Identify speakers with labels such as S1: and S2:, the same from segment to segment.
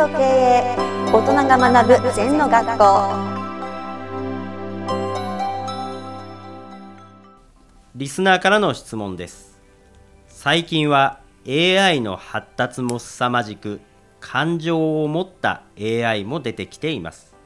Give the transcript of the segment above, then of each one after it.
S1: と経営大人が学ぶ禅の学校。
S2: リスナーからの質問です。最近は AI の発達も凄まじく感情を持った AI も出てきています。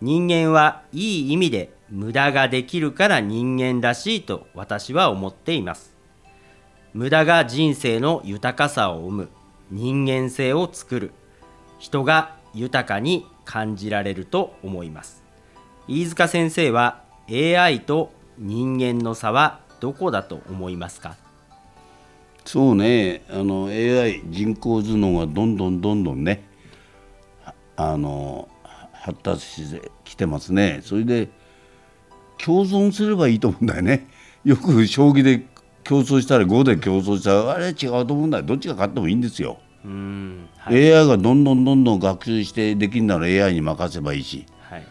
S2: 人間はいい意味で無駄ができるから人間らしいと私は思っています。無駄が人生の豊かさを生む。人間性を作る。人が豊かに感じられると思います。飯塚先生は AI と人間の差はどこだと思いますか？
S3: そうね。あの AI 人工頭脳がどんどんどんどんねあの発達してきてますね。それで共存すればいいと思うんだよね。よく将棋で競争したら5で競争したらあれ違うと思うんだ。よどっちが勝ってもいいんですよ、はい、AI がどんどんどんどん学習してできるなら AI に任せばいいし、はい、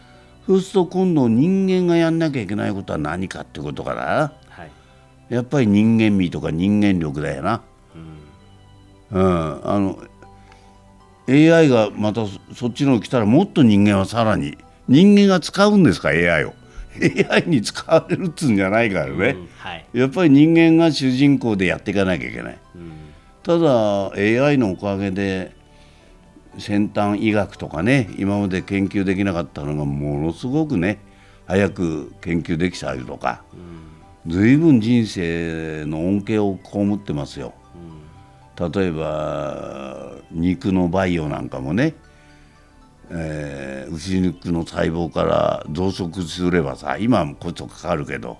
S3: そうすると今度人間がやんなきゃいけないことは何かってことかな、はい、やっぱり人間味とか人間力だよな、うん、うん、あの AI がまたそっちの来たらもっと人間はさらに人間が使うんですか？AI を。AI に使われるっつうんじゃないからね、うん。はい、やっぱり人間が主人公でやっていかなきゃいけない、うん、ただ AI のおかげで先端医学とかね今まで研究できなかったのがものすごくね早く研究できたりとか、うん、随分人生の恩恵を被ってますよ、例えば肉の培養なんかもねえー、牛肉の細胞から増殖すればさ今もコストかかるけど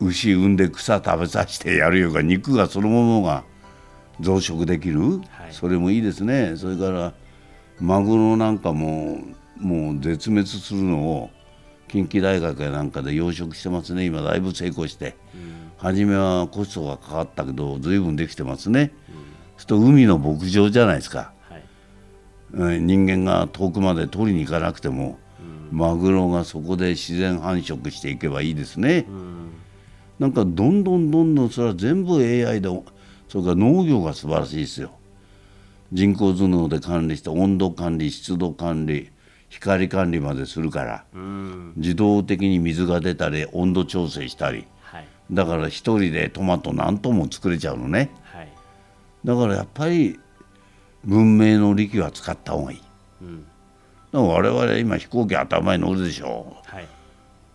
S3: 牛産んで草食べさせてやるようが肉がそのものが増殖できる、はい、それもいいですね。それからマグロなんかももう絶滅するのを近畿大学やなんかで養殖してますね。今だいぶ成功して、うん、初めはコストがかかったけど随分できてますね、うん、すると海の牧場じゃないですか。人間が遠くまで取りに行かなくても、うん、マグロがそこで自然繁殖していけばいいですね。うん、なんかどんどんどんどんそれは全部 AI でそれから農業が素晴らしいですよ。人工頭脳で管理して温度管理湿度管理光管理までするから、うん、自動的に水が出たり温度調整したり、はい、だから一人でトマト何トンも作れちゃうのね、はい、だからやっぱり文明の利器は使った方がいい、うん、我々今飛行機頭に乗るでしょ、はい、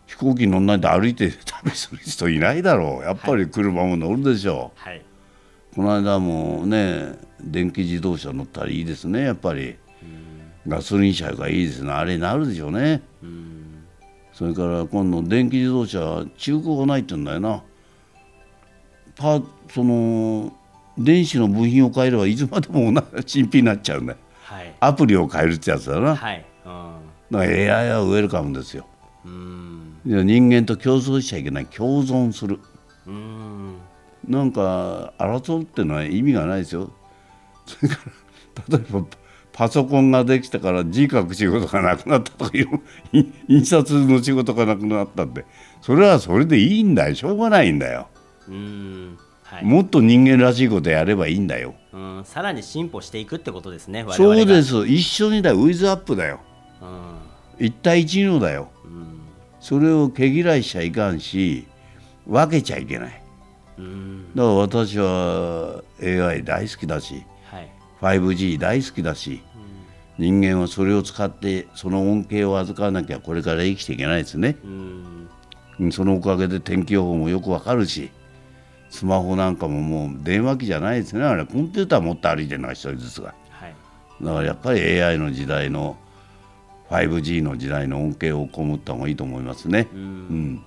S3: 飛行機乗んないで歩いて旅する人いないだろう。やっぱり車も乗るでしょ。う、はい、この間もね電気自動車乗ったらいいですねやっぱり、ガソリン車がいいですね。あれになるでしょうね、うん、それから今度電気自動車中古がないって言うんだよな。パその電子の部品を変えればいつまでも新品になっちゃうんだよ、はい、アプリを変えるってやつだな、はい、うん、だから AI はウェルカムですよ。うん。人間と競争しちゃいけない。共存する。うんなんか争うっていうのは意味がないですよ。それから例えばパソコンができたから字書く仕事がなくなったとかいう印刷の仕事がなくなったって。それはそれでいいんだよ。しょうがないんだよ。うんはい、もっと人間らしいことやればいいんだよ。
S2: うんさらに進歩していくってことですね
S3: そうです。一緒にだウィズアップだよ、うん、一対一のだよ、うん、それを毛嫌いしちゃいかんし分けちゃいけない、うん、だから私は AI 大好きだし、はい、5G 大好きだし、うん、人間はそれを使ってその恩恵を預からなきゃこれから生きていけないですね、うん、そのおかげで天気予報もよくわかるし、スマホなんかももう電話機じゃないですね。あれコンピューター持って歩いてるのが一人ずつが、はい、だからやっぱり AI の時代の 5G の時代の恩恵を被った方がいいと思いますね。うん、うん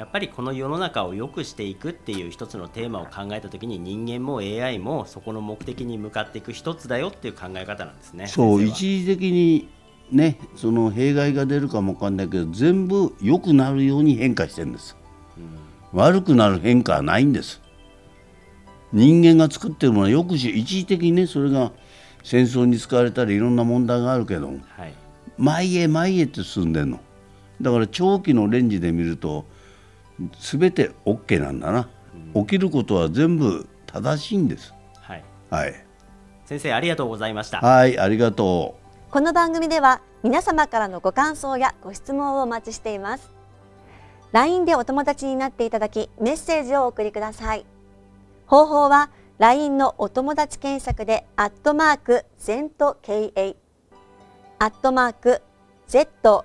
S2: やっぱりこの世の中を良くしていくっていう一つのテーマを考えた時に人間も AI もそこの目的に向かっていく一つだよっていう考え方なんですね。
S3: そう一時的にねその弊害が出るかもわかんないけど全部良くなるように変化してるんです。うん悪くなる変化はないんです人間が作ってるものはよくし一時的にねそれが戦争に使われたりいろんな問題があるけども、はい、前へ前へって進んでるのだから長期のレンジで見ると全て OK なんだな、うん、起きることは全部正しいんです。
S2: はい、
S3: はい、
S2: 先生ありがとうございました。
S3: はいありがと
S1: この番組では皆様からのご感想やご質問をお待ちしています。LINE でお友達になっていただきメッセージをお送りください。方法は LINE のお友達検索でアットマーク ZENTKA アットマーク ZENTO